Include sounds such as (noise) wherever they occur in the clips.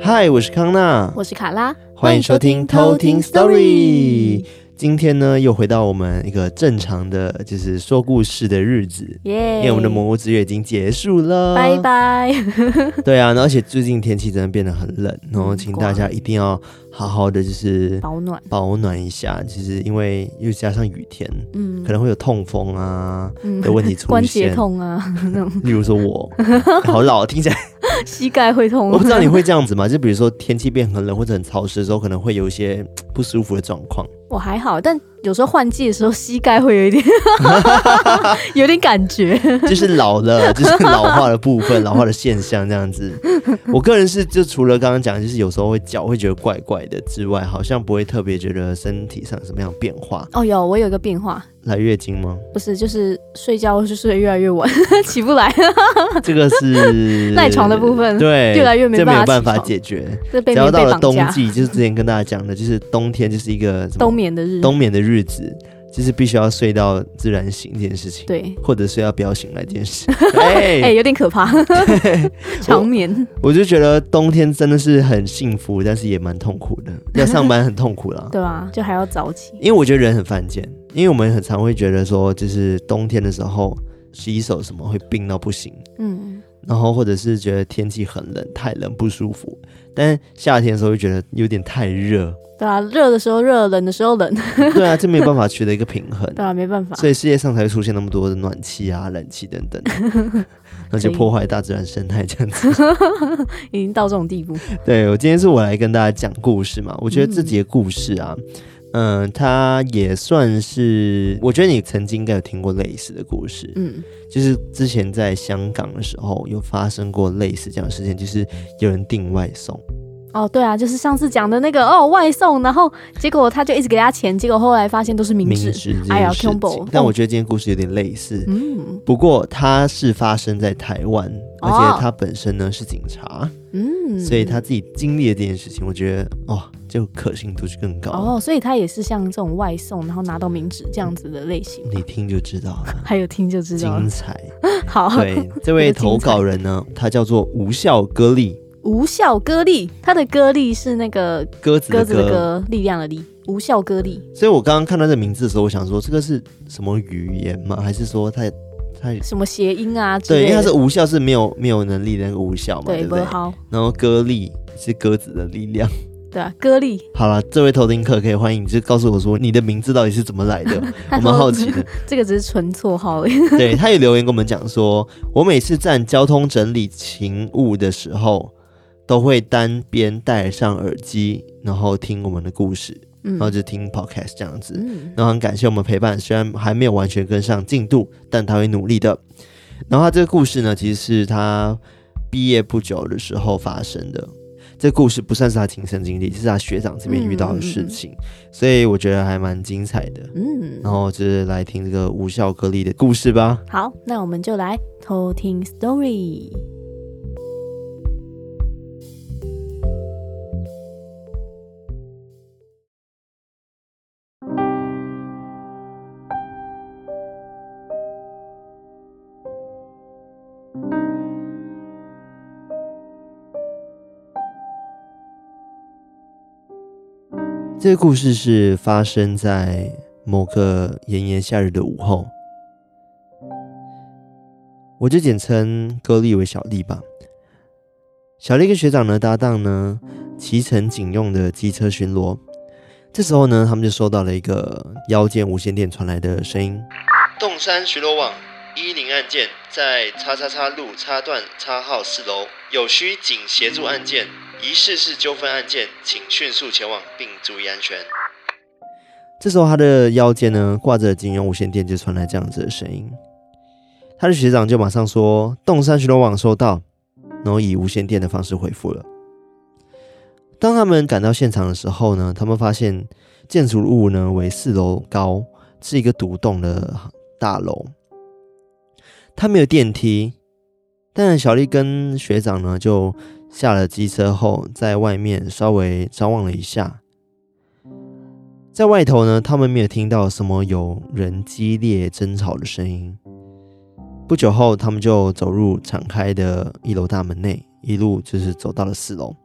嗨，我是康娜，我是卡拉，欢迎收听偷听 Story。今天呢，又回到我们一个正常的，就是说故事的日子！因为我们的蘑菇之月已经结束了，拜拜。(laughs) (laughs) 对啊，而且最近天气真的变得很冷，然后请大家一定要好好的就是保暖，保暖一下。就是因为又加上雨天，嗯，可能会有痛风啊的问题出现，关节痛啊那种。(laughs) 例如说我，好老，听起来膝盖会痛。我不知道你会这样子吗？就比如说天气变很冷或者很潮湿的时候，可能会有一些不舒服的状况。我还好，但有时候换季的时候，膝盖会有一点，(laughs) 有点感觉，就是老了，就是老化的部分，老化的现象这样子。(laughs) 我个人是，就除了刚刚讲，就是有时候会脚会觉得怪怪的之外，好像不会特别觉得身体上什么样变化。哦，有，我有一个变化。来月经吗？不是，就是睡觉是睡得越来越晚，起不来。(laughs) 这个是赖床的部分，对，越来越没办法，解决。只要到了冬季，就是之前跟大家讲的，就是冬天就是一个冬眠的日子，冬眠的日子。就是必须要睡到自然醒这件事情，对，或者睡到不要醒来这件事，(laughs) 哎、欸，有点可怕，(laughs) 长眠。我，我就觉得冬天真的是很幸福，但是也蛮痛苦的，(laughs) 要上班很痛苦了，对啊，就还要早起。因为我觉得人很犯贱，因为我们很常会觉得说，就是冬天的时候洗手什么会病到不行，嗯，然后或者是觉得天气很冷，太冷不舒服，但夏天的时候会觉得有点太热。对啊，热的时候热，冷的时候冷。(laughs) 对啊，这没有办法取得一个平衡。(laughs) 对啊，没办法。所以世界上才会出现那么多的暖气啊、冷气等等，(laughs) 那就破坏大自然生态这样子。已经到这种地步。对，我今天是我来跟大家讲故事嘛，我觉得自己的故事啊，嗯，呃、它也算是，我觉得你曾经应该有听过类似的故事。嗯，就是之前在香港的时候有发生过类似这样的事情，就是有人订外送。哦，对啊，就是上次讲的那个哦，外送，然后结果他就一直给他钱，结果后来发现都是明纸。哎呀，combo。但我觉得今天故事有点类似，嗯，不过他是发生在台湾，而且他本身呢是警察，嗯，所以他自己经历了这件事情，我觉得哦，就可信度是更高。哦，所以他也是像这种外送，然后拿到名纸这样子的类型。你听就知道了，(laughs) 还有听就知道了，精彩。(laughs) 好，对，这位投稿人呢，他叫做无效歌力。无效歌力，他的歌力是那个鸽子鸽子的歌，力量的力。无效歌力。所以我刚刚看到这名字的时候，我想说这个是什么语言吗？还是说它它什么谐音啊？对，因为它是无效，是没有没有能力的那个无效嘛，对，对不对？好。然后歌力是鸽子的力量，对啊，歌利。好了，这位偷听客可以欢迎，你就告诉我说你的名字到底是怎么来的？(laughs) 我蛮好奇的。(laughs) 这个只是纯绰号而已。(laughs) 对，他也留言跟我们讲说，我每次站交通整理勤务的时候。都会单边戴上耳机，然后听我们的故事，嗯、然后就听 podcast 这样子。嗯、然后很感谢我们陪伴，虽然还没有完全跟上进度，但他会努力的。然后他这个故事呢，其实是他毕业不久的时候发生的。这故事不算是他亲身经历，是他学长这边遇到的事情，嗯、所以我觉得还蛮精彩的。嗯，然后就是来听这个无效隔离的故事吧。好，那我们就来偷听 story。这个故事是发生在某个炎炎夏日的午后，我就简称歌利为小丽吧。小丽跟学长的搭档呢，骑乘警用的机车巡逻。这时候呢，他们就收到了一个腰间无线电传来的声音：“洞山巡逻网一零案件，在叉叉叉路叉段叉号四楼，有需警协助案件。”疑似是纠纷案件，请迅速前往并注意安全。这时候，他的腰间呢挂着警用无线电，就传来这样子的声音。他的学长就马上说：“洞山巡逻网收到。”然后以无线电的方式回复了。当他们赶到现场的时候呢，他们发现建筑物呢为四楼高，是一个独栋的大楼。他没有电梯，但小丽跟学长呢就。下了机车后，在外面稍微张望了一下，在外头呢，他们没有听到什么有人激烈争吵的声音。不久后，他们就走入敞开的一楼大门内，一路就是走到了四楼。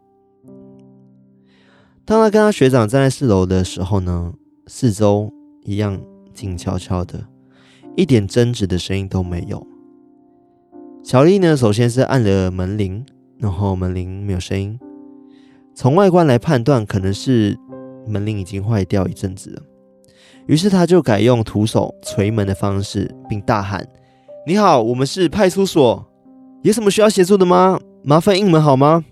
当他跟他学长站在四楼的时候呢，四周一样静悄悄的，一点争执的声音都没有。小丽呢，首先是按了门铃，然后门铃没有声音。从外观来判断，可能是门铃已经坏掉一阵子了。于是他就改用徒手捶门的方式，并大喊：“你好，我们是派出所，有什么需要协助的吗？麻烦应门好吗？”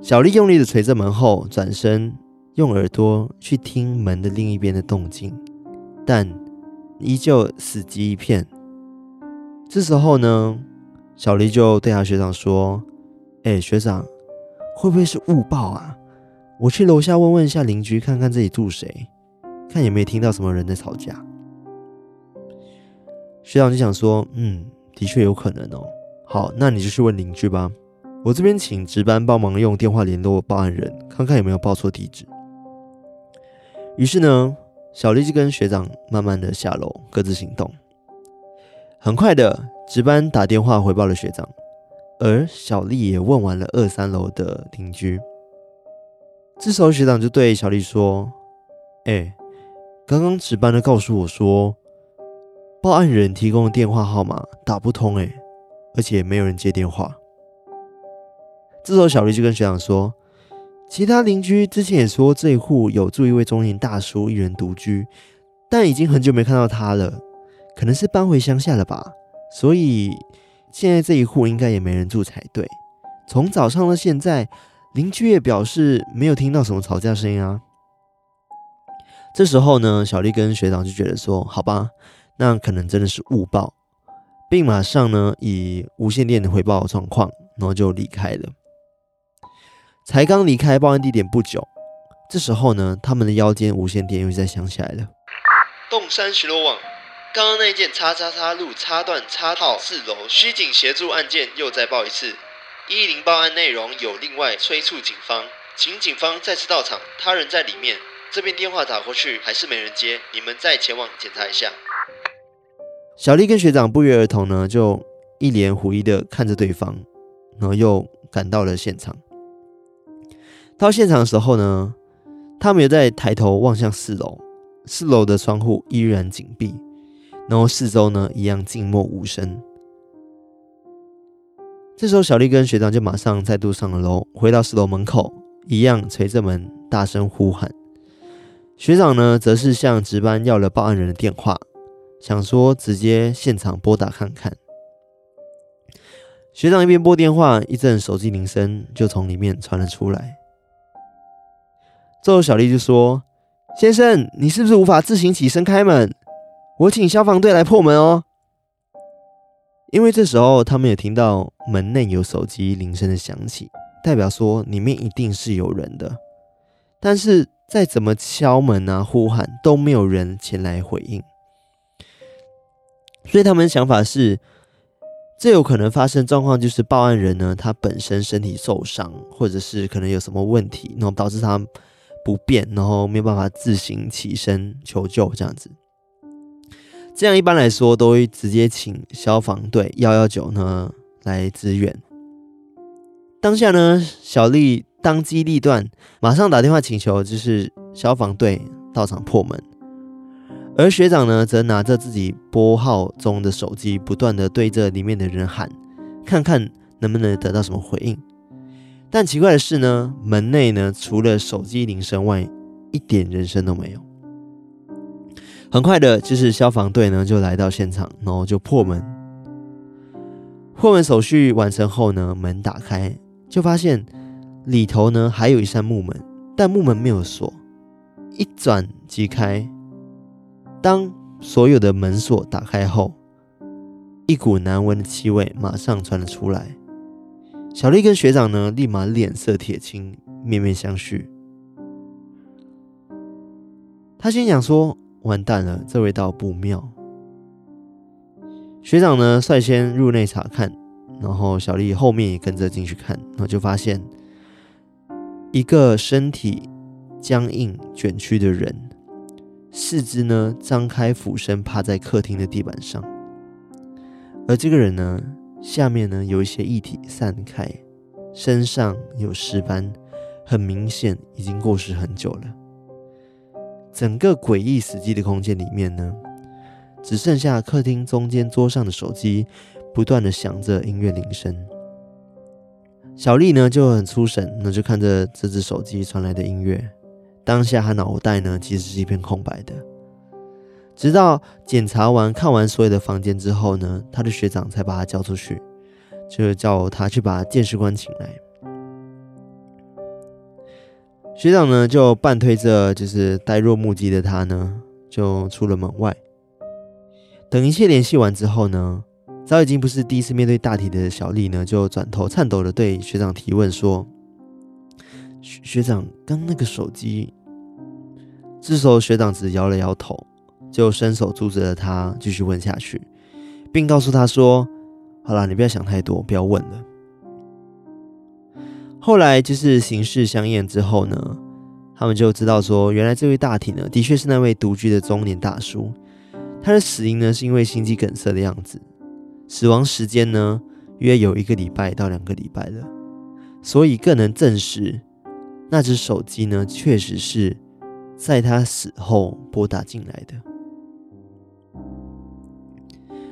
小丽用力的捶着门后，转身用耳朵去听门的另一边的动静，但依旧死寂一片。这时候呢，小丽就对她学长说：“哎，学长，会不会是误报啊？我去楼下问问一下邻居，看看这里住谁，看有没有听到什么人在吵架。”学长就想说：“嗯，的确有可能哦。好，那你就去问邻居吧。”我这边请值班帮忙用电话联络报案人，看看有没有报错地址。于是呢，小丽就跟学长慢慢的下楼，各自行动。很快的，值班打电话回报了学长，而小丽也问完了二三楼的邻居。这时候学长就对小丽说：“哎，刚刚值班的告诉我说，报案人提供的电话号码打不通，哎，而且没有人接电话。”这时候，小丽就跟学长说：“其他邻居之前也说这一户有住一位中年大叔，一人独居，但已经很久没看到他了，可能是搬回乡下了吧。所以现在这一户应该也没人住才对。从早上到现在，邻居也表示没有听到什么吵架声音啊。”这时候呢，小丽跟学长就觉得说：“好吧，那可能真的是误报，并马上呢以无线电回报状况，然后就离开了。”才刚离开报案地点不久，这时候呢，他们的腰间无线电又再响起来了。洞山巡逻网，刚刚那件叉叉叉路叉断插套四楼虚警协助案件又再报一次。一零报案内容有另外催促警方，请警方再次到场。他人在里面，这边电话打过去还是没人接，你们再前往检查一下。小丽跟学长不约而同呢，就一脸狐疑的看着对方，然后又赶到了现场。到现场的时候呢，他们又在抬头望向四楼，四楼的窗户依然紧闭，然后四周呢一样静默无声。这时候，小丽跟学长就马上再度上了楼，回到四楼门口，一样捶着门，大声呼喊。学长呢，则是向值班要了报案人的电话，想说直接现场拨打看看。学长一边拨电话，一阵手机铃声就从里面传了出来。之后，小丽就说：“先生，你是不是无法自行起身开门？我请消防队来破门哦。”因为这时候他们也听到门内有手机铃声的响起，代表说里面一定是有人的。但是再怎么敲门啊、呼喊都没有人前来回应，所以他们的想法是，这有可能发生状况，就是报案人呢，他本身身体受伤，或者是可能有什么问题，然后导致他。不便，然后没有办法自行起身求救，这样子，这样一般来说都会直接请消防队幺幺九呢来支援。当下呢，小丽当机立断，马上打电话请求，就是消防队到场破门。而学长呢，则拿着自己拨号中的手机，不断的对着里面的人喊，看看能不能得到什么回应。但奇怪的是呢，门内呢，除了手机铃声外，一点人声都没有。很快的，就是消防队呢就来到现场，然后就破门。破门手续完成后呢，门打开，就发现里头呢还有一扇木门，但木门没有锁，一转即开。当所有的门锁打开后，一股难闻的气味马上传了出来。小丽跟学长呢，立马脸色铁青，面面相觑。他心想说：“完蛋了，这味道不妙。”学长呢，率先入内查看，然后小丽后面也跟着进去看，然后就发现一个身体僵硬卷曲的人，四肢呢张开俯身趴在客厅的地板上，而这个人呢，下面呢有一些液体散开，身上有尸斑，很明显已经过世很久了。整个诡异死寂的空间里面呢，只剩下客厅中间桌上的手机不断的响着音乐铃声。小丽呢就很出神，那就看着这只手机传来的音乐。当下她脑袋呢其实是一片空白的。直到检查完、看完所有的房间之后呢，他的学长才把他叫出去，就叫他去把鉴识官请来。学长呢就半推着，就是呆若木鸡的他呢，就出了门外。等一切联系完之后呢，早已经不是第一次面对大体的小丽呢，就转头颤抖的对学长提问说：“学学长，刚那个手机？”这时候学长只摇了摇头。就伸手阻止了他继续问下去，并告诉他说：“好了，你不要想太多，不要问了。”后来就是形势相验之后呢，他们就知道说，原来这位大体呢，的确是那位独居的中年大叔。他的死因呢，是因为心肌梗塞的样子，死亡时间呢，约有一个礼拜到两个礼拜了，所以更能证实那只手机呢，确实是在他死后拨打进来的。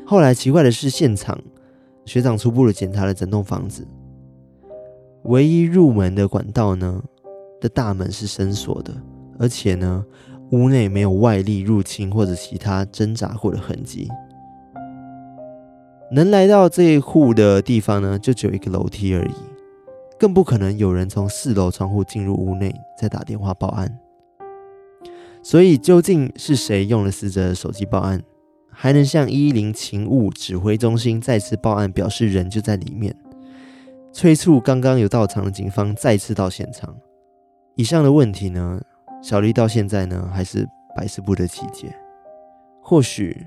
后来奇怪的是，现场学长初步的检查了整栋房子，唯一入门的管道呢的大门是深锁的，而且呢屋内没有外力入侵或者其他挣扎过的痕迹。能来到这一户的地方呢，就只有一个楼梯而已，更不可能有人从四楼窗户进入屋内再打电话报案。所以究竟是谁用了死者的手机报案？还能向一一零勤务指挥中心再次报案，表示人就在里面，催促刚刚有到场的警方再次到现场。以上的问题呢，小丽到现在呢还是百思不得其解。或许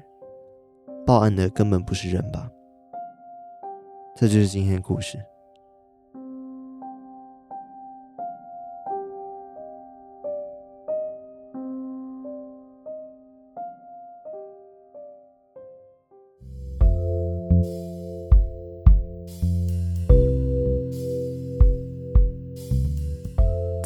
报案的根本不是人吧？这就是今天的故事。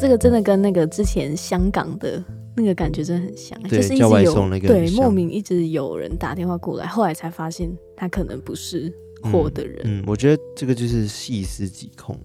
这个真的跟那个之前香港的那个感觉真的很像，就是一直有那个对莫名一直有人打电话过来，后来才发现他可能不是货的人嗯。嗯，我觉得这个就是细思极恐，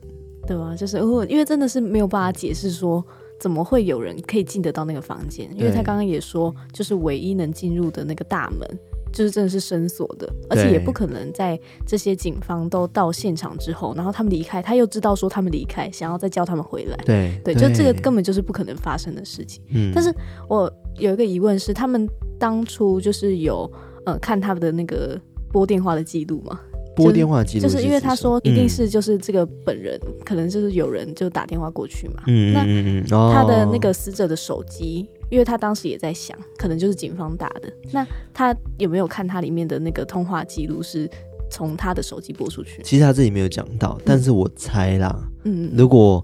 对吧？就是因为真的是没有办法解释说怎么会有人可以进得到那个房间，因为他刚刚也说，就是唯一能进入的那个大门。就是真的是深锁的，而且也不可能在这些警方都到现场之后，然后他们离开，他又知道说他们离开，想要再叫他们回来。对对，就这个根本就是不可能发生的事情。嗯，但是我有一个疑问是，他们当初就是有呃看他们的那个拨电话的记录吗？拨电话记录、就是、因为他说一定是就是这个本人，嗯、可能就是有人就打电话过去嘛。嗯嗯嗯，他的那个死者的手机。因为他当时也在想，可能就是警方打的。那他有没有看他里面的那个通话记录是从他的手机拨出去？其实他自己没有讲到，但是我猜啦，嗯，如果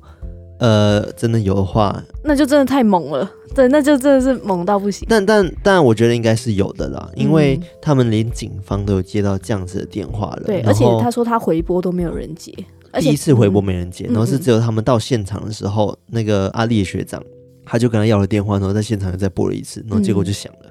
呃真的有的话，那就真的太猛了。对，那就真的是猛到不行。但但但我觉得应该是有的啦，因为他们连警方都有接到这样子的电话了。对，而且他说他回拨都没有人接，第一次回拨没人接，然后是只有他们到现场的时候，那个阿丽学长。他就跟他要了电话，然后在现场又再拨了一次，然后结果就响了。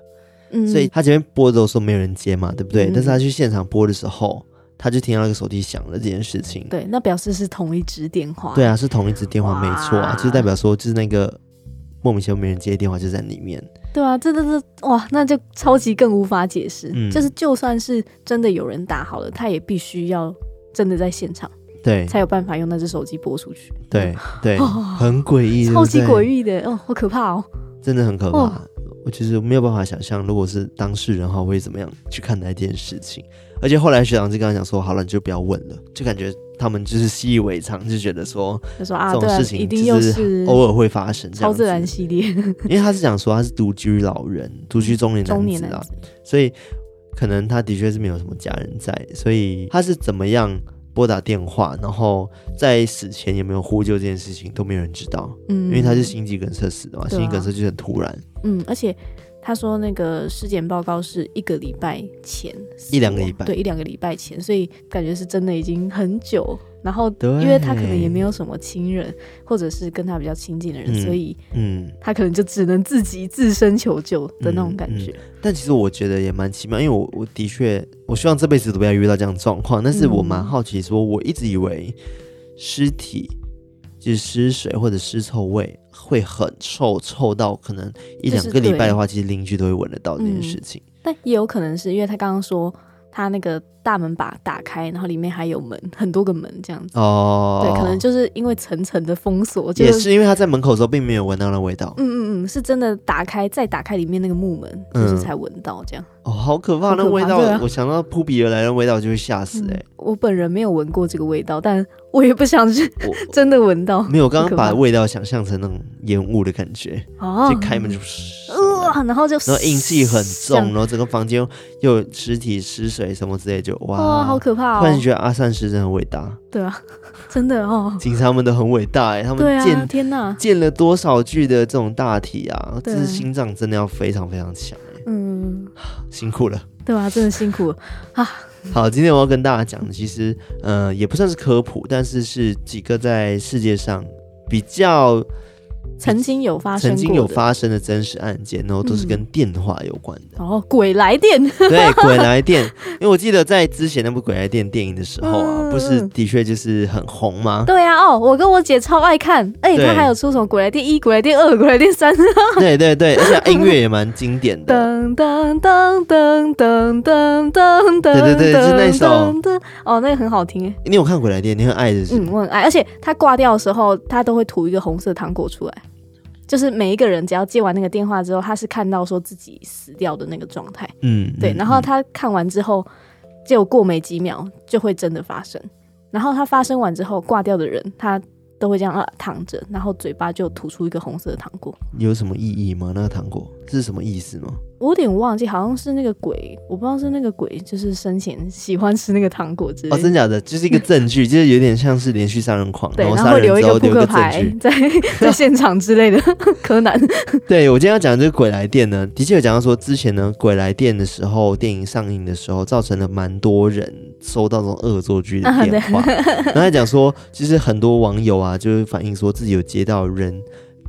嗯，所以他前面拨的时候说没有人接嘛，对不对？嗯，但是他去现场拨的时候，他就听到那个手机响了这件事情。对，那表示是同一支电话。对啊，是同一支电话，没错啊，就是代表说就是那个莫名其妙没人接的电话就在里面。对啊，真的是哇，那就超级更无法解释。嗯，就是就算是真的有人打好了，他也必须要真的在现场。对，才有办法用那只手机播出去。对 (laughs) 对，很诡异，超级诡异的哦，好可怕哦，真的很可怕。我其实没有办法想象，如果是当事人哈，会怎么样去看待这件事情。而且后来学长就跟他讲说：“好了，你就不要问了。”就感觉他们就是习以为常，就觉得说，就说啊，这种事情一定又是偶尔会发生。超自然系列，因为他是讲说他是独居老人，独居中年男子啊，所以可能他的确是没有什么家人在，所以他是怎么样？拨打电话，然后在死前有没有呼救这件事情都没有人知道。嗯，因为他是心肌梗塞死的嘛，啊、心肌梗塞就很突然。嗯，而且他说那个尸检报告是一个礼拜前，一两个礼拜，对，一两个礼拜前，所以感觉是真的已经很久。然后，因为他可能也没有什么亲人，或者是跟他比较亲近的人，嗯、所以，嗯，他可能就只能自己自身求救的那种感觉。嗯嗯、但其实我觉得也蛮奇妙，因为我我的确，我希望这辈子都不要遇到这样的状况。但是我蛮好奇，说我一直以为尸体就是尸水或者尸臭味会很臭，臭到可能一两个礼拜的话，其实邻居都会闻得到这件事情。嗯、但也有可能是因为他刚刚说。他那个大门把打开，然后里面还有门，很多个门这样子。哦，对，可能就是因为层层的封锁，也是因为他在门口的时候并没有闻到那味道。嗯嗯嗯，是真的打开再打开里面那个木门，就是才闻到这样。哦，好可怕，那味道，我想到扑鼻而来的味道就会吓死哎。我本人没有闻过这个味道，但我也不想去 (laughs) 真的闻到。没有，我刚刚把味道想象成那种烟雾的感觉。哦，就开门就是。然后就，然后阴气很重，然后整个房间又有尸体、尸水什么之类，就哇，哇，好可怕哦！突然觉得阿善师真的很伟大，对啊，(laughs) 真的哦，警察们都很伟大哎，他们见、啊、天哪，见了多少具的这种大体啊，这是心脏真的要非常非常强哎，嗯，辛苦了，对啊，真的辛苦。啊。好，今天我要跟大家讲的，其实呃也不算是科普，但是是几个在世界上比较。曾经有发生，曾经有发生的真实案件，然后都是跟电话有关的。哦，鬼来电。对，(laughs) 鬼来电。因为我记得在之前那部鬼来电电影的时候啊，不是的确就是很红吗？对啊，哦，我跟我姐超爱看。哎，她还有出什么鬼来电一、鬼来电二、鬼来电三。对 (laughs) 对对，而且音乐也蛮经典的。噔噔噔噔噔噔噔。对对对，是那首。哦，那个很好听。你有看鬼来电？你很爱的是？嗯，我很爱。而且它挂掉的时候，它都会吐一个红色糖果出来。就是每一个人只要接完那个电话之后，他是看到说自己死掉的那个状态，嗯，对，然后他看完之后，就过没几秒就会真的发生，然后他发生完之后挂掉的人，他都会这样啊躺着，然后嘴巴就吐出一个红色的糖果。有什么意义吗？那个糖果这是什么意思吗？我有点忘记，好像是那个鬼，我不知道是那个鬼，就是生前喜欢吃那个糖果之类的。哦，真假的，就是一个证据，就是有点像是连续杀人狂，对，然后杀人之后留一个扑克牌 (laughs) 在在现场之类的。柯南，(laughs) 对，我今天要讲的这个鬼来电呢，的确有讲到说，之前呢鬼来电的时候，电影上映的时候，造成了蛮多人收到这种恶作剧的电话，啊、然后他讲说，其实很多网友啊，就是反映说自己有接到人。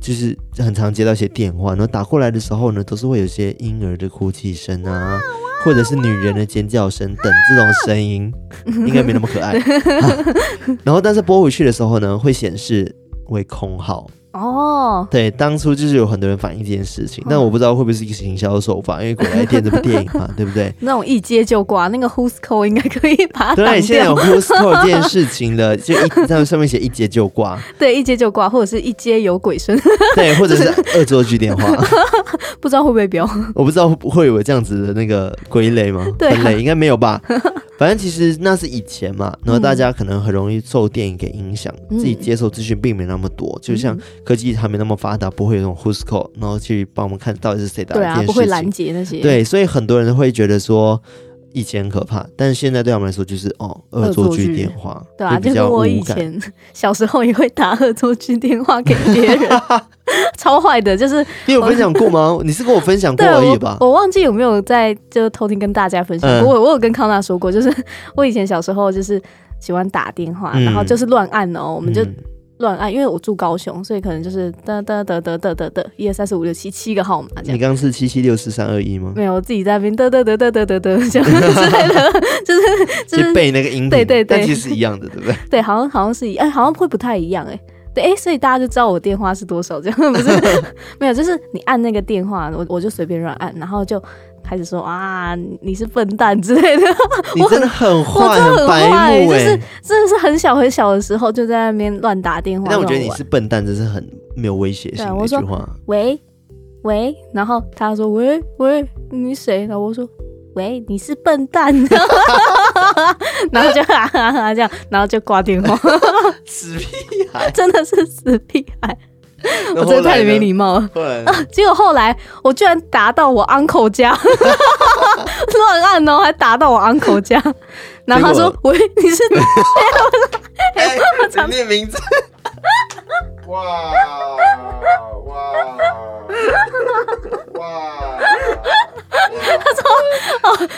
就是很常接到一些电话，然后打过来的时候呢，都是会有一些婴儿的哭泣声啊，或者是女人的尖叫声等这种声音，(laughs) 应该没那么可爱。啊、(laughs) 然后，但是拨回去的时候呢，会显示为空号。哦，对，当初就是有很多人反映这件事情，但我不知道会不会是一个行销手法，因为《鬼来电》这部电影嘛，(laughs) 对不对？那种一接就挂，那个 Who's Call 应该可以把。对，现在有 Who's Call 这件事情了，(laughs) 就一在上面写一接就挂，对，一接就挂，或者是一接有鬼声，对，(laughs) 或者是恶作剧电话，不知道会不会标？我不知道会有这样子的那个归类吗？对，分类应该没有吧。反正其实那是以前嘛，然后大家可能很容易受电影给影响，嗯、自己接受资讯并没那么多，嗯、就像科技还没那么发达，不会有那种 Who's Call，然后去帮我们看到底是谁打的电话，对啊，不会拦截那些。对，所以很多人会觉得说。以前很可怕，但是现在对我们来说就是哦，恶作剧电话，对啊，就是我以前 (laughs) 小时候也会打恶作剧电话给别人，(laughs) 超坏的。就是你有分享过吗？(laughs) 你是跟我分享过而已吧？我，我忘记有没有在就偷听跟大家分享过。嗯、我我有跟康纳说过，就是我以前小时候就是喜欢打电话，嗯、然后就是乱按哦，我们就。嗯乱按，因为我住高雄，所以可能就是哒哒哒哒哒哒哒，一二三四五六七七个号码这样。你刚刚是七七六四三二一吗？没有，我自己在那边哒哒哒哒哒哒哒这样 (laughs) 之类的，(laughs) 就是就是背那个音频，对对对，但其实是一样的，对不对？(laughs) 对，好像好像是一，哎，好像会不太一样，哎，对，哎，所以大家就知道我电话是多少这样，不是？没有，就是你按那个电话，我我就随便乱按，然后就。开始说啊，你是笨蛋之类的。(laughs) 你真的很坏，我真的很坏，就是真的是很小很小的时候就在那边乱打电话。但我觉得你是笨蛋，这是很没有威胁性的一句话。喂喂，然后他说喂喂，你谁？然后我说喂，你是笨蛋。(laughs) 然后就哈哈哈这样，然后就挂电话。(laughs) 死屁孩，真的是死屁孩。我真的太没礼貌了。(laughs) 对，结果后来我居然打到我 uncle 家，(laughs) 乱按哦，还打到我 uncle 家，然后他说：“喂，你是？(laughs) ”哎，我念名字。哇哇哇！他说：“哦，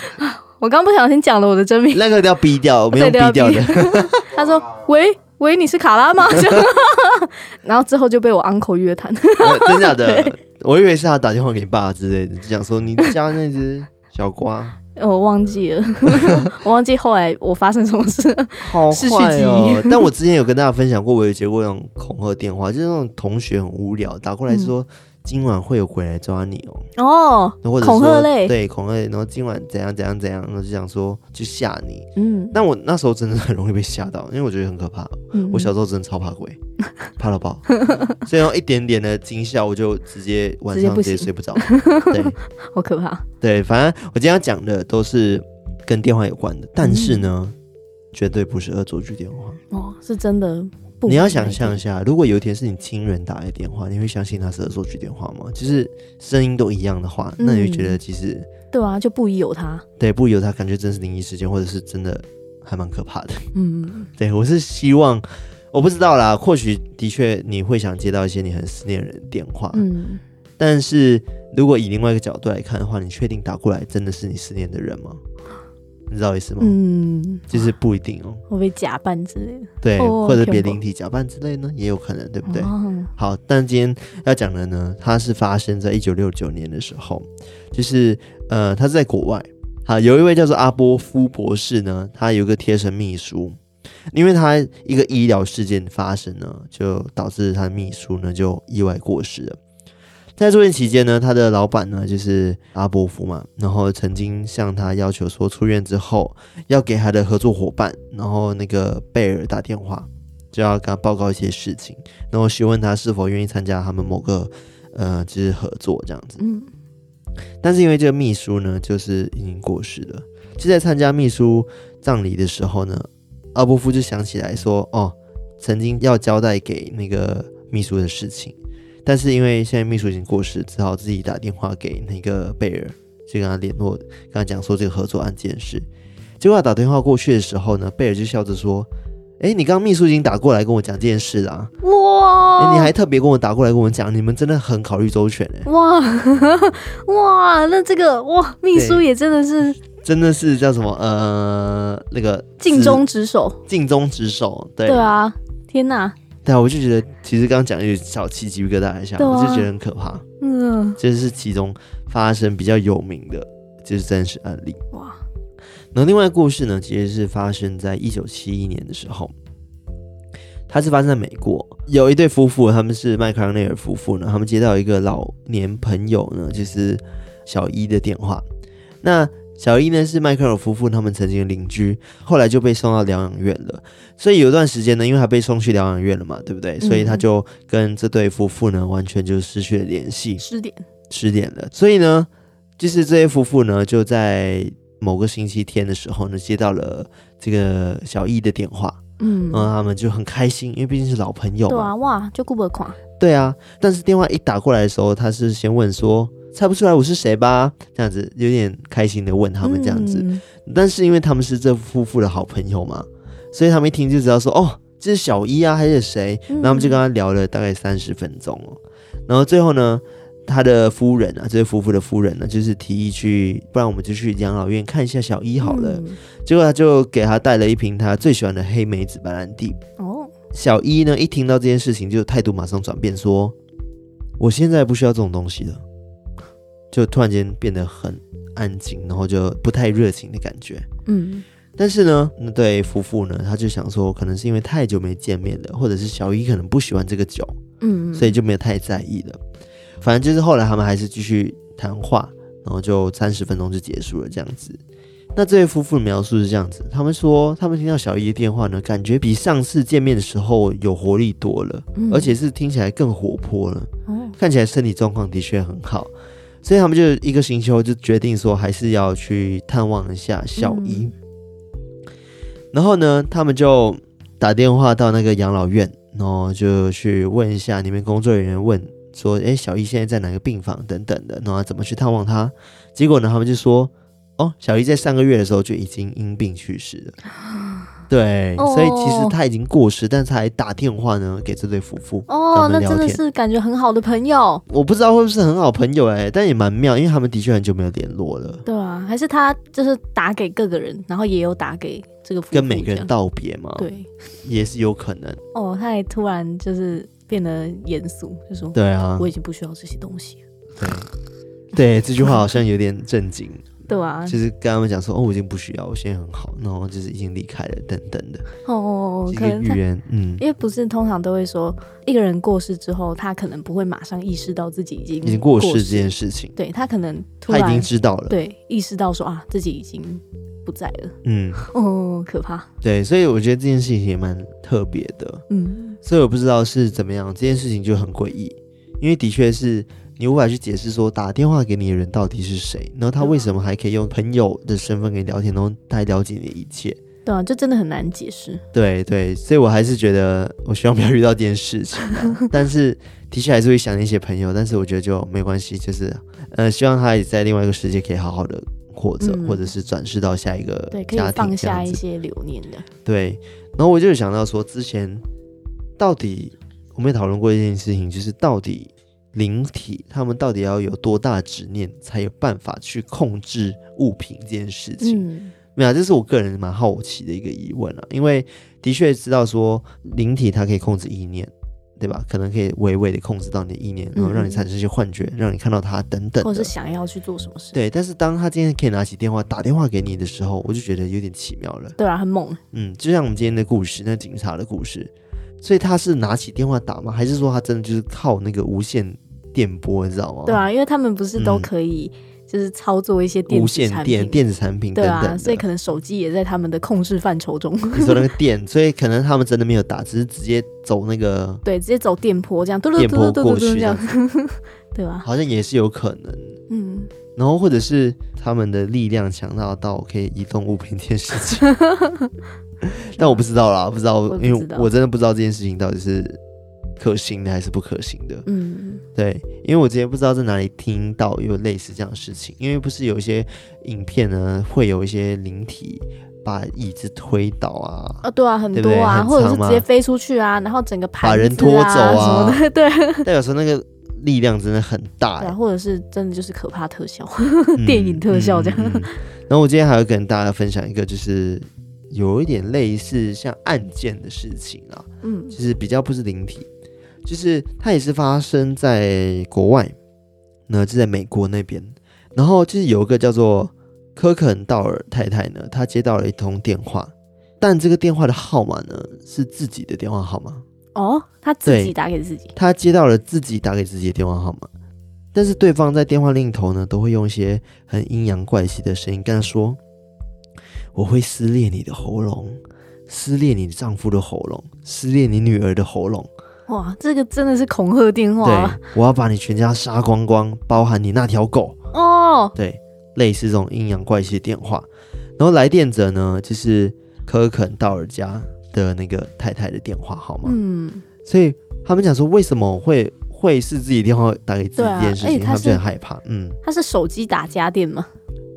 我刚不小心讲了我的真名，那个要逼掉，没有逼掉的。”他说：“喂。”喂，你是卡拉吗？然后之后就被我 uncle 约谈，(laughs) 真假的？我以为是他打电话给你爸之类的，就讲说你家那只小瓜，我忘记了，(laughs) 我忘记后来我发生什么事，好坏哦。(laughs) 但我之前有跟大家分享过，我有接过那种恐吓电话，就是那种同学很无聊打过来说。嗯今晚会有鬼来抓你哦！哦，或者恐吓类，对恐吓类，然后今晚怎样怎样怎样，然后就想说去吓你。嗯，但我那时候真的很容易被吓到，因为我觉得很可怕。嗯，我小时候真的超怕鬼，(laughs) 怕到爆。所以用一点点的惊吓，我就直接晚上直接睡不着。(laughs) 对，好可怕。对，反正我今天要讲的都是跟电话有关的，但是呢，嗯、绝对不是恶作剧电话。哦，是真的。你要想象一下，如果有一天是你亲人打来电话，你会相信他是恶作剧电话吗？就是声音都一样的话，那你会觉得其实、嗯、对啊，就不疑有他。对，不疑有他，感觉真是灵异事件，或者是真的还蛮可怕的。(laughs) 嗯，对，我是希望，我不知道啦，或许的确你会想接到一些你很思念人的电话。嗯，但是如果以另外一个角度来看的话，你确定打过来真的是你思念的人吗？你知道意思吗？嗯，就是不一定哦，会被假扮之类的，对，或者别灵体假扮之类呢，也有可能，对不对？哦、好，但今天要讲的呢，它是发生在一九六九年的时候，就是呃，他是在国外，好，有一位叫做阿波夫博士呢，他有一个贴身秘书，因为他一个医疗事件发生呢，就导致他的秘书呢就意外过世了。在住院期间呢，他的老板呢就是阿波夫嘛，然后曾经向他要求说，出院之后要给他的合作伙伴，然后那个贝尔打电话，就要跟他报告一些事情，然后询问他是否愿意参加他们某个呃就是合作这样子。嗯，但是因为这个秘书呢，就是已经过世了，就在参加秘书葬礼的时候呢，阿波夫就想起来说，哦，曾经要交代给那个秘书的事情。但是因为现在秘书已经过世，只好自己打电话给那个贝尔，就跟他联络，跟他讲说这个合作案件事。结果他打电话过去的时候呢，贝尔就笑着说：“哎，你刚刚秘书已经打过来跟我讲这件事啦。哇！你还特别跟我打过来跟我讲，你们真的很考虑周全哎！哇 (laughs) 哇，那这个哇，秘书也真的是，(laughs) 真的是叫什么呃，那个尽忠职守，尽忠职守，对对啊，天哪！对啊，我就觉得其实刚刚讲的有小鸡皮疙瘩一下，啊、我就觉得很可怕。嗯，这是其中发生比较有名的，就是真实案例。哇，那另外故事呢，其实是发生在一九七一年的时候，它是发生在美国，有一对夫妇，他们是麦克朗内尔夫妇呢，他们接到一个老年朋友呢，就是小伊的电话，那。小伊呢是迈克尔夫妇他们曾经的邻居，后来就被送到疗养院了。所以有一段时间呢，因为他被送去疗养院了嘛，对不对？所以他就跟这对夫妇呢完全就失去了联系，失联，失联了。所以呢，就是这些夫妇呢就在某个星期天的时候呢接到了这个小伊的电话，嗯，然后他们就很开心，因为毕竟是老朋友嘛。对啊，哇，就顾不垮。对啊，但是电话一打过来的时候，他是先问说。猜不出来我是谁吧？这样子有点开心的问他们这样子，嗯、但是因为他们是这夫妇的好朋友嘛，所以他们一听就知道说哦，这是小一啊还是谁？然后他们就跟他聊了大概三十分钟哦，然后最后呢，他的夫人啊，这位夫妇的夫人呢，就是提议去，不然我们就去养老院看一下小一好了。嗯、结果他就给他带了一瓶他最喜欢的黑梅子白兰地。哦，小一呢一听到这件事情，就态度马上转变，说：“我现在不需要这种东西了。”就突然间变得很安静，然后就不太热情的感觉。嗯，但是呢，那对夫妇呢，他就想说，可能是因为太久没见面了，或者是小姨可能不喜欢这个酒，嗯，所以就没有太在意了。反正就是后来他们还是继续谈话，然后就三十分钟就结束了这样子。那这位夫妇的描述是这样子，他们说他们听到小姨的电话呢，感觉比上次见面的时候有活力多了，嗯，而且是听起来更活泼了，哦，看起来身体状况的确很好。所以他们就一个星期后就决定说，还是要去探望一下小姨。嗯、然后呢，他们就打电话到那个养老院，然后就去问一下里面工作人员，问说：“哎，小姨现在在哪个病房？等等的，然后怎么去探望她？”结果呢，他们就说：“哦，小姨在上个月的时候就已经因病去世了。(gasps) (laughs) 对，所以其实他已经过世，但是还打电话呢给这对夫妇哦，那真的是感觉很好的朋友。我不知道会不会是很好朋友哎、欸，但也蛮妙，因为他们的确很久没有联络了。对啊，还是他就是打给各个人，然后也有打给这个夫妇，跟每个人道别嘛。对，也是有可能。哦，他还突然就是变得严肃，就说：“对啊，我已经不需要这些东西了。”对，对，这句话好像有点震惊。对啊，就是跟他们讲说，哦，我已经不需要，我现在很好，然后就是已经离开了，等等的。哦，可能语言，嗯，因为不是通常都会说，一个人过世之后，他可能不会马上意识到自己已经已经过世这件事情。对，他可能突然他已经知道了，对，意识到说啊，自己已经不在了。嗯，(laughs) 哦，可怕。对，所以我觉得这件事情也蛮特别的。嗯，所以我不知道是怎么样，这件事情就很诡异，因为的确是。你无法去解释说打电话给你的人到底是谁，然后他为什么还可以用朋友的身份跟你聊天，然后他还了解你的一切？对啊，这真的很难解释。对对，所以我还是觉得，我希望不要遇到这件事情。(laughs) 但是的确还是会想一些朋友，但是我觉得就没关系，就是呃，希望他也在另外一个世界可以好好的活着，嗯、或者是转世到下一个家庭，对，可以放下一些留念的。对，然后我就想到说，之前到底我们也讨论过一件事情，就是到底。灵体他们到底要有多大执念，才有办法去控制物品这件事情？嗯，没有，这是我个人蛮好奇的一个疑问啊。因为的确知道说灵体它可以控制意念，对吧？可能可以微微的控制到你的意念，然后让你产生一些幻觉，嗯、让你看到它等等，或者是想要去做什么事。对，但是当他今天可以拿起电话打电话给你的时候，我就觉得有点奇妙了。对啊，很猛。嗯，就像我们今天的故事，那警察的故事。所以他是拿起电话打吗？还是说他真的就是靠那个无线电波，你知道吗？对啊，因为他们不是都可以就是操作一些电子产品、无线电、电子产品等等，对啊，所以可能手机也在他们的控制范畴中。你说那个电，所以可能他们真的没有打，只是直接走那个 (laughs) 对，直接走电波这样，电波过去这样，(laughs) 对吧？好像也是有可能，嗯。然后或者是他们的力量强大到可以移动物品这件事情。(laughs) (laughs) 但我不知道啦，不知道，因为我真的不知道这件事情到底是可行的还是不可行的。嗯，对，因为我之前不知道在哪里听到有类似这样的事情，因为不是有一些影片呢，会有一些灵体把椅子推倒啊，啊，对啊，很多啊，或者是直接飞出去啊，然后整个盘、啊、把人拖走啊什么的，对。但有时候那个力量真的很大，对、啊，或者是真的就是可怕特效，嗯、(laughs) 电影特效这样、嗯嗯嗯。然后我今天还要跟大家分享一个，就是。有一点类似像案件的事情啊，嗯，其实比较不是灵体，就是它也是发生在国外，那就在美国那边。然后就是有一个叫做科肯道尔太太呢，她接到了一通电话，但这个电话的号码呢是自己的电话号码。哦，她自己打给自己，她接到了自己打给自己的电话号码，但是对方在电话另一头呢，都会用一些很阴阳怪气的声音跟她说。我会撕裂你的喉咙，撕裂你丈夫的喉咙，撕裂你女儿的喉咙。哇，这个真的是恐吓电话啊。对，我要把你全家杀光光，包含你那条狗。哦，对，类似这种阴阳怪气的电话。然后来电者呢，就是科肯道尔家的那个太太的电话号码。嗯，所以他们讲说，为什么会会是自己电话打给自己这件事情，他们就很害怕。嗯，他是手机打家电吗？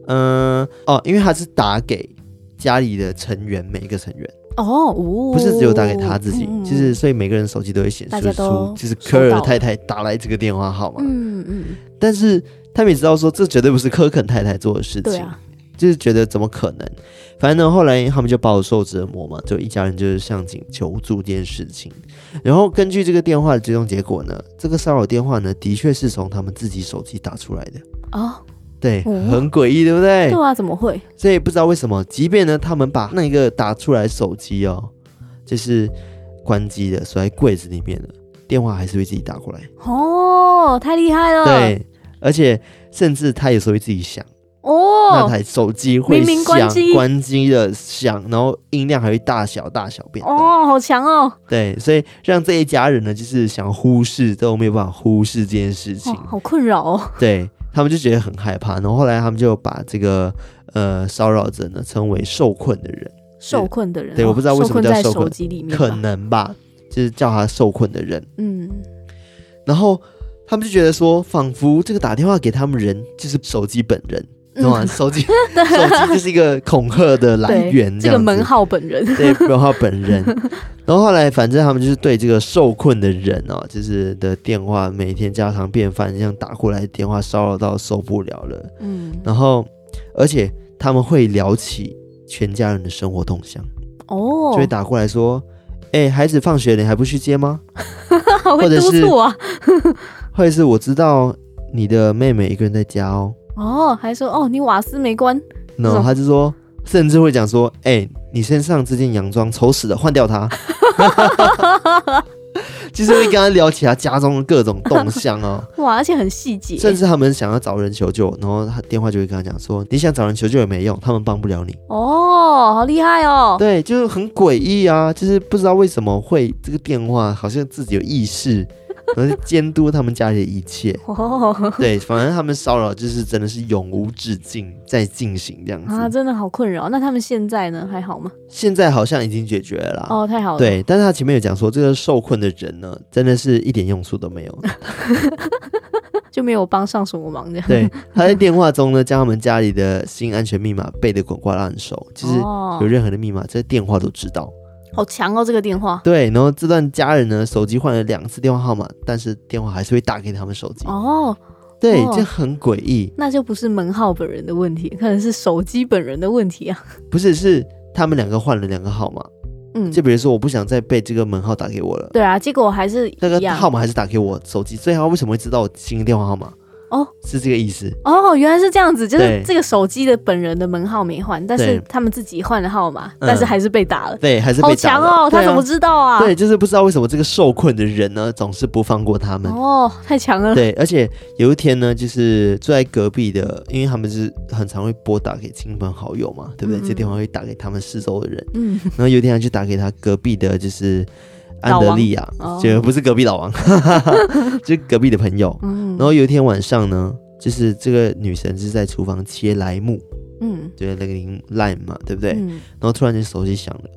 嗯，哦，因为他是打给。家里的成员，每一个成员哦，不是只有打给他自己，嗯、就是所以每个人手机都会显示出，就是科尔太太打来这个电话号码。嗯嗯。但是他们也知道说，这绝对不是科肯太太做的事情，啊、就是觉得怎么可能？反正呢，后来他们就饱受折磨嘛，就一家人就是向警求助这件事情。然后根据这个电话的追踪结果呢，这个骚扰电话呢，的确是从他们自己手机打出来的哦。对，很诡异，对不对？对啊，怎么会？所以不知道为什么，即便呢，他们把那个打出来手机哦，就是关机的，锁在柜子里面的电话，还是会自己打过来。哦，太厉害了！对，而且甚至他有时候会自己响。哦，那台手机会响，明明关机，关机的响，然后音量还会大小大小变。哦，好强哦！对，所以让这一家人呢，就是想忽视都没有办法忽视这件事情，哦、好困扰哦。对。他们就觉得很害怕，然后后来他们就把这个呃骚扰者呢称为受困的人，受困的人，对，我不知道为什么叫受困，可能吧，就是叫他受困的人，嗯，然后他们就觉得说，仿佛这个打电话给他们人就是手机本人，懂吗？(laughs) 手机，手机就是一个恐吓的来源，这个门号本人，对，门号本人。(laughs) 然后后来，反正他们就是对这个受困的人哦，就是的电话每天家常便饭，这样打过来电话骚扰到受不了了。嗯，然后而且他们会聊起全家人的生活动向，哦，就会打过来说：“哎、欸，孩子放学了，你还不去接吗？” (laughs) 或者是或者是我知道你的妹妹一个人在家哦。哦，还说哦，你瓦斯没关。no，他就说，甚至会讲说，哎、欸，你身上这件洋装丑死了，换掉它。(laughs) 其实会跟他聊起他家中的各种动向哦。(laughs) 哇，而且很细节。甚至他们想要找人求救，然后他电话就会跟他讲说，你想找人求救也没用，他们帮不了你。哦，好厉害哦。对，就是很诡异啊，就是不知道为什么会这个电话好像自己有意识。而监督他们家里的一切，对，反正他们骚扰就是真的是永无止境在进行这样子啊，真的好困扰。那他们现在呢，还好吗？现在好像已经解决了啦。哦，太好了。对，但是他前面有讲说，这个受困的人呢，真的是一点用处都没有，(laughs) 就没有帮上什么忙这样。对，他在电话中呢，将他们家里的新安全密码背得滚瓜烂熟，就是有任何的密码，这电话都知道。好强哦，这个电话。对，然后这段家人呢，手机换了两次电话号码，但是电话还是会打给他们手机。哦，对，这很诡异。那就不是门号本人的问题，可能是手机本人的问题啊。(laughs) 不是，是他们两个换了两个号码。嗯，就比如说，我不想再被这个门号打给我了。对啊，结果还是那个号码还是打给我手机，所以他为什么会知道我新的电话号码？哦，是这个意思哦，原来是这样子，就是这个手机的本人的门号没换，但是他们自己换了号码，但是还是被打了，对，还是被打了。好强哦，他怎么知道啊？对，就是不知道为什么这个受困的人呢，总是不放过他们。哦，太强了。对，而且有一天呢，就是住在隔壁的，因为他们是很常会拨打给亲朋好友嘛，对不对？这电话会打给他们四周的人。嗯，然后有一天他就打给他隔壁的，就是。安德利亚，就不是隔壁老王，(laughs) 就隔壁的朋友。然后有一天晚上呢，就是这个女神是在厨房切莱姆，嗯，对，那个 lime 嘛，对不对？然后突然间手机响了，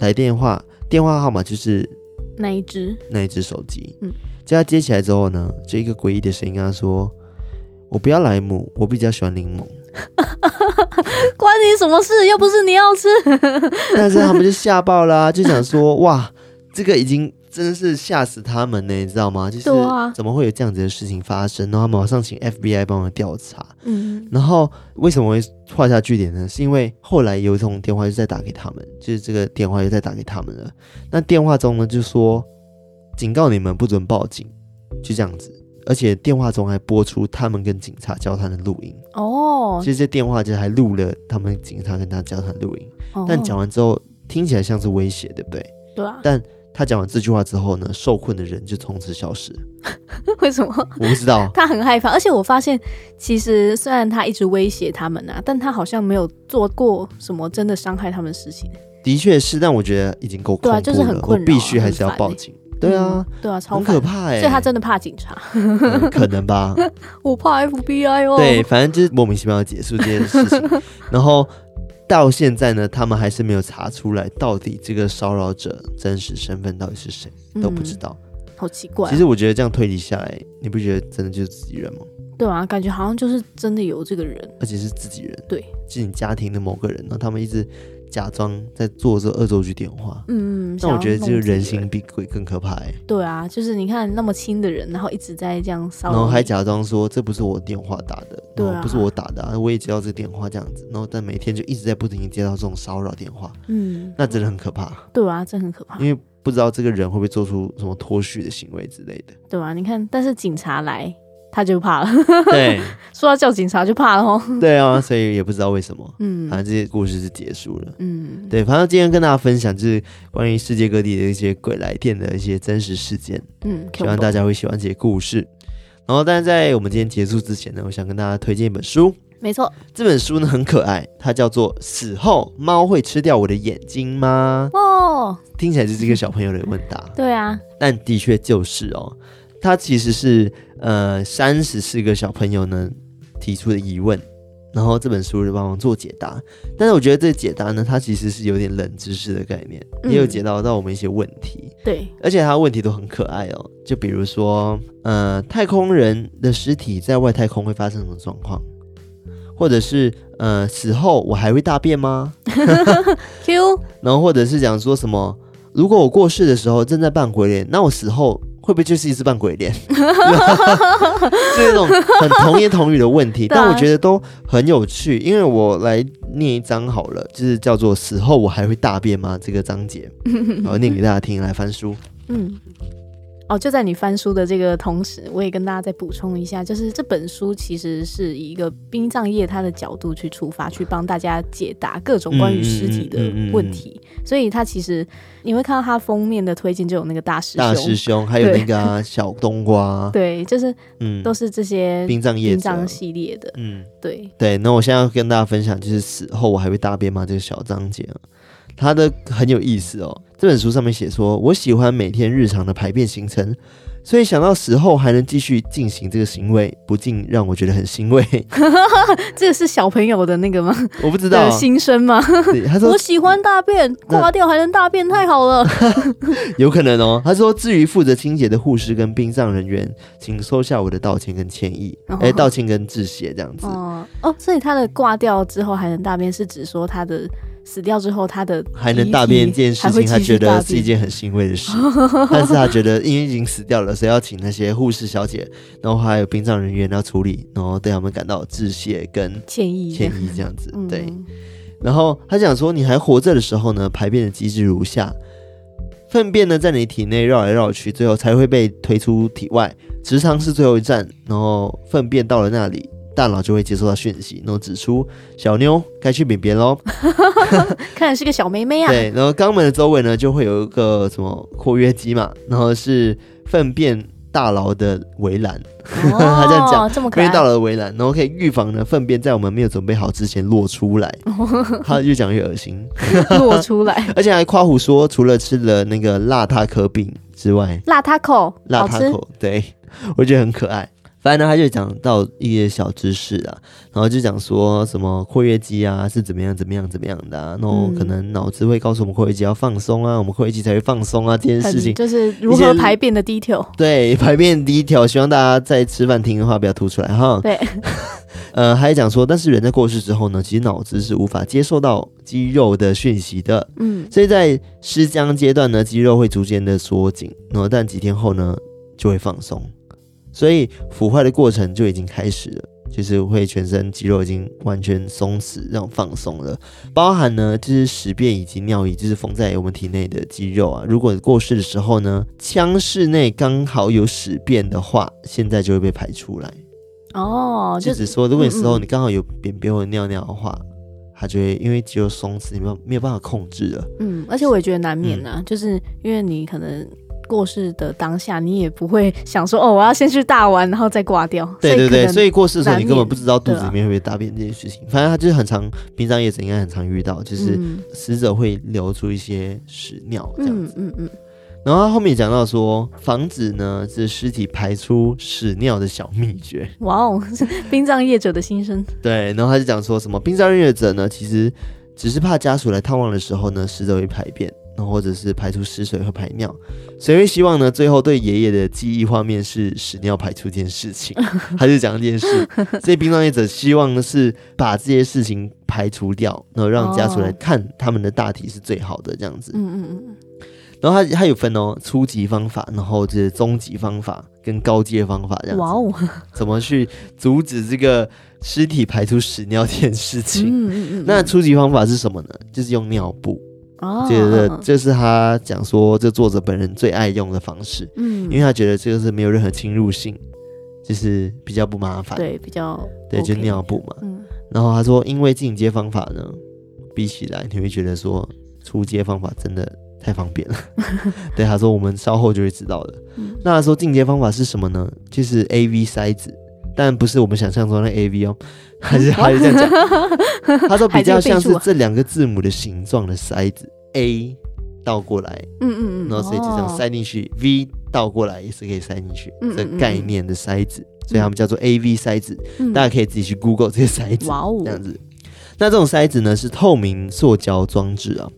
来电话，电话号码就是那一只，那一只手机。嗯，叫她接起来之后呢，就一个诡异的声音跟她说：“我不要莱姆，我比较喜欢柠檬。(laughs) ”关你什么事？又不是你要吃。(laughs) 但是他们就吓爆了，就想说：“哇！”这个已经真的是吓死他们呢，你知道吗？就是怎么会有这样子的事情发生？然后马上请 FBI 帮忙调查。嗯，然后为什么会画下句点呢？是因为后来有一通电话又再打给他们，就是这个电话又再打给他们了。那电话中呢就说警告你们不准报警，就这样子。而且电话中还播出他们跟警察交谈的录音。哦，其实这电话就还录了他们警察跟他交谈录音。哦，但讲完之后听起来像是威胁，对不对？对啊。但他讲完这句话之后呢，受困的人就从此消失。(laughs) 为什么？我不知道。(laughs) 他很害怕，而且我发现，其实虽然他一直威胁他们啊，但他好像没有做过什么真的伤害他们的事情。的确是，但我觉得已经够恐怖了。对啊，就是很困扰，我必须还是要报警。对啊，对啊，超可怕哎。所以他真的怕警察？嗯、可能吧。(laughs) 我怕 FBI 哦。对，反正就是莫名其妙的结束这件事情，然后。到现在呢，他们还是没有查出来到底这个骚扰者真实身份到底是谁，都不知道。嗯，好奇怪啊。其实我觉得这样推理下来，你不觉得真的就是自己人吗？对啊，感觉好像就是真的有这个人，而且是自己人。对，是你家庭的某个人，然后他们一直。假装在做这恶作剧电话，嗯，但我觉得这个人心比鬼更可怕哎。对啊，就是你看那么亲的人，然后一直在这样骚扰，然后还假装说这不是我电话打的，对啊，不是我打的啊，我也接到这电话这样子，然后但每天就一直在不停地接到这种骚扰电话，嗯，那真的很可怕。对啊，真的很可怕，因为不知道这个人会不会做出什么脱序的行为之类的。对啊，你看，但是警察来。他就怕了，对，(laughs) 说要叫警察就怕了哦。对啊，所以也不知道为什么，嗯，反正这些故事是结束了，嗯，对，反正今天跟大家分享就是关于世界各地的一些鬼来电的一些真实事件，嗯，希望大家会喜欢这些故事。然后，但是在我们今天结束之前呢，我想跟大家推荐一本书，没错，这本书呢很可爱，它叫做《死后猫会吃掉我的眼睛吗》？哦，听起来就是一个小朋友的问答，对啊，但的确就是哦。它其实是呃三十四个小朋友呢提出的疑问，然后这本书就帮忙做解答。但是我觉得这个解答呢，它其实是有点冷知识的概念，嗯、也有解答到我们一些问题。对，而且它问题都很可爱哦。就比如说，呃，太空人的尸体在外太空会发生什么状况？或者是呃死后我还会大便吗？(laughs) Q，然后或者是讲说什么，如果我过世的时候正在扮鬼脸，那我死后会不会就是一只扮鬼脸？(laughs) (laughs) 这种很童言童语的问题，但我觉得都很有趣，因为我来念一章好了，就是叫做“死后我还会大便吗”这个章节，(laughs) 然后念给大家听，来翻书，嗯。哦，就在你翻书的这个同时，我也跟大家再补充一下，就是这本书其实是以一个殡葬业它的角度去出发，去帮大家解答各种关于尸体的问题。嗯嗯嗯嗯、所以它其实你会看到它封面的推荐就有那个大师兄，大师兄，还有那个、啊、小冬瓜，(laughs) 对，就是嗯，都是这些殡葬业殡葬系列的，嗯，对对。那我现在要跟大家分享，就是死后我还会大便吗？这个小章节啊。他的很有意思哦，这本书上面写说，我喜欢每天日常的排便行程，所以想到死后还能继续进行这个行为，不禁让我觉得很欣慰。(laughs) 这个是小朋友的那个吗？我不知道心声吗？他说我喜欢大便，挂掉还能大便，太好了。(laughs) 有可能哦。他说，至于负责清洁的护士跟殡葬人员，请收下我的道歉跟歉意，哎、哦，道歉跟致谢这样子。哦哦，所以他的挂掉之后还能大便，是指说他的。死掉之后，他的还能大便这件事情，他觉得是一件很欣慰的事。(laughs) 但是他觉得，因为已经死掉了，所以要请那些护士小姐，然后还有殡葬人员要处理，然后对他们感到致谢跟歉意，歉意这样子。对。然后他讲说，你还活着的时候呢，排便的机制如下：粪便呢在你体内绕来绕去，最后才会被推出体外，直肠是最后一站。然后粪便到了那里。大脑就会接收到讯息，然后指出小妞该去便便喽。(laughs) 看来是个小妹妹啊。(laughs) 对，然后肛门的周围呢就会有一个什么括约肌嘛，然后是粪便大牢的围栏。哦、他这样讲，粪便大牢的围栏，然后可以预防呢粪便在我们没有准备好之前落出来。(laughs) 他越讲越恶心，落出来，而且还夸胡说，除了吃了那个辣塔可饼之外，辣塔口，辣塔口，对，我觉得很可爱。反正呢，他就讲到一些小知识啊，然后就讲说什么括约肌啊是怎么样怎么样怎么样的啊，然后可能脑子会告诉我们括约肌要放松啊，我们括约肌才会放松啊，这件事情就是如何排便的第一条。对，排便第一条，希望大家在吃饭听的话不要吐出来哈。对，(laughs) 呃，还讲说，但是人在过世之后呢，其实脑子是无法接受到肌肉的讯息的，嗯，所以在尸僵阶段呢，肌肉会逐渐的缩紧，然后但几天后呢就会放松。所以腐坏的过程就已经开始了，就是会全身肌肉已经完全松弛，这种放松了。包含呢，就是屎便以及尿液，就是封在我们体内的肌肉啊。如果过世的时候呢，腔室内刚好有屎便的话，现在就会被排出来。哦，就，就是说，如果你死后你刚好有便便或尿尿的话，嗯嗯，它就会因为肌肉松弛，你没有没有办法控制了。嗯，而且我也觉得难免啊，嗯、就是因为你可能。过世的当下，你也不会想说哦，我要先去大完，然后再挂掉。对对对，所以过世的时候，你根本不知道肚子里面会不会大便这件事情。啊、反正他就是很常，殡葬业者应该很常遇到，就是死者会流出一些屎尿这样子。嗯嗯，嗯。然后他后面讲到说，防止呢是尸体排出屎尿的小秘诀。哇哦，是 (laughs) 殡葬业者的心声。对，然后他就讲说什么，殡葬业者呢，其实只是怕家属来探望的时候呢，死者会排便。然后或者是排出屎水和排尿，谁会希望呢？最后对爷爷的记忆画面是屎尿排出这件事情，(laughs) 还是讲这件事？所以殡葬业者希望呢是把这些事情排除掉，然后让家属来看他们的大体是最好的这样子。嗯嗯嗯。然后他他有分哦，初级方法，然后就是中级方法跟高阶方法这样子。哇哦！怎么去阻止这个尸体排出屎尿这件事情？嗯嗯嗯。那初级方法是什么呢？就是用尿布。觉得这是他讲说，这作者本人最爱用的方式，嗯，因为他觉得这个是没有任何侵入性，就是比较不麻烦，对，比较对，就尿布嘛，嗯。然后他说，因为进阶方法呢，比起来你会觉得说出阶方法真的太方便了，(laughs) 对，他说我们稍后就会知道的。那他说进阶方法是什么呢？就是 AV 塞子，但不是我们想象中的 AV 哦。还是还是这样讲，(laughs) 他说比较像是这两个字母的形状的塞子，A 倒过来，嗯嗯嗯，然后所以就这样塞进去，V 倒过来也是可以塞进去，这概念的塞子，所以他们叫做 AV 塞子，大家可以自己去 Google 这些塞子，哇哦，这样子。那这种塞子呢是透明塑胶装置啊，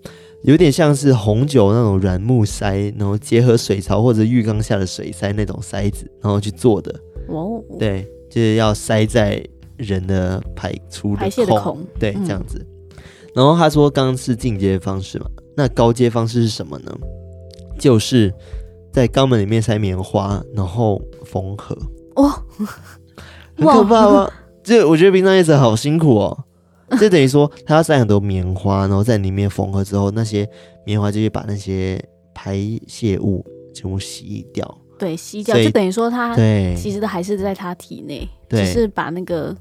有点像是红酒那种软木塞，然后结合水槽或者浴缸下的水塞那种塞子，然后去做的，哇哦，对，就是要塞在。人的排出的排泄的孔，对，这样子。嗯、然后他说，刚刚是进阶方式嘛，那高阶方式是什么呢？就是在肛门里面塞棉花，然后缝合。哇，很可怕吗？这我觉得殡葬业者好辛苦哦。这等于说他要塞很多棉花，然后在里面缝合之后，那些棉花就会把那些排泄物全部洗掉。对，吸掉就等于说他对，其实还是在它体内，只是把那个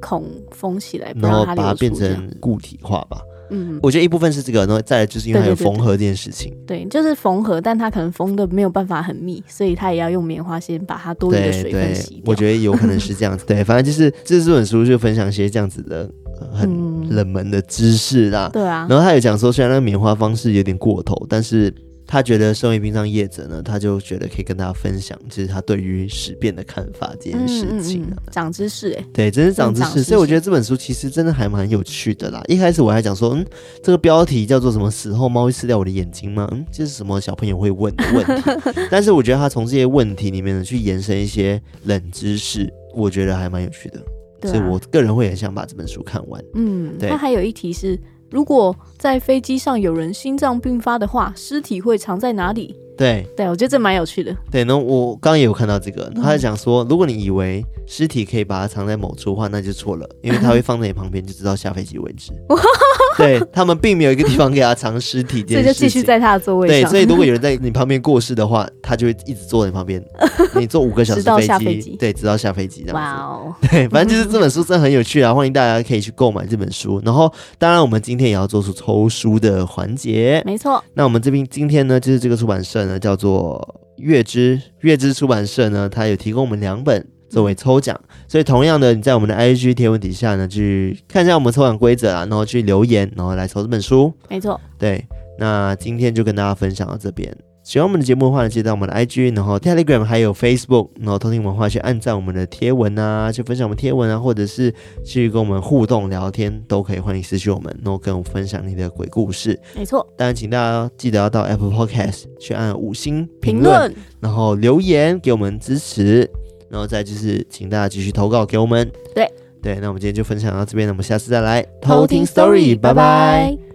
孔封起来，然后把它变成固体化吧。嗯，我觉得一部分是这个，然后再来就是因为还有缝合这件事情。对，就是缝合，但它可能缝的没有办法很密，所以它也要用棉花先把它多余的水分洗掉。我觉得有可能是这样子。对，反正就是这这本书就分享一些这样子的很冷门的知识啦。对啊。然后他有讲说，虽然那个棉花方式有点过头，但是。他觉得身为殡葬业者呢，他就觉得可以跟大家分享，就是他对于尸变的看法这件事情啊，长、嗯嗯长、知识哎，对，真是长知识。所以我觉得这本书其实真的还蛮有趣的啦。一开始我还讲说，嗯，这个标题叫做什么？死后猫会吃掉我的眼睛吗？嗯，这是什么小朋友会问的问题？(laughs) 但是我觉得他从这些问题里面呢，去延伸一些冷知识，我觉得还蛮有趣的。所以我个人会很想把这本书看完。嗯，对。他还有一题是。如果在飞机上有人心脏病发的话，尸体会藏在哪里？对，对我觉得这蛮有趣的。对，那我刚刚也有看到这个，他在讲说，如果你以为尸体可以把它藏在某处的话，那就错了，因为它会放在你旁边，就知道下飞机为止。对，他们并没有一个地方给他藏尸体，所以就继续在他的座位上。对，所以如果有人在你旁边过世的话，他就会一直坐在你旁边，你坐五个小时飞机对，直到下飞机这样子。哇哦，对，反正就是这本书真的很有趣啊，欢迎大家可以去购买这本书。然后，当然我们今天也要做出抽书的环节，没错。那我们这边今天呢，就是这个出版社呢叫做。月之月之出版社呢，它有提供我们两本作为抽奖，所以同样的，你在我们的 IG 贴文底下呢，去看一下我们抽奖规则啊，然后去留言，然后来抽这本书。没错，对，那今天就跟大家分享到这边。喜欢我们的节目的话呢，记得到我们的 IG，然后 Telegram 还有 Facebook，然后偷听文化去按赞我们的贴文啊，去分享我们贴文啊，或者是去跟我们互动聊天，都可以欢迎私讯我们，然后跟我分享你的鬼故事。没错，当然请大家记得要到 Apple Podcast 去按五星评论，然后留言给我们支持，然后再就是请大家继续投稿给我们。对对，那我们今天就分享到这边，那我们下次再来偷听 Story，拜拜。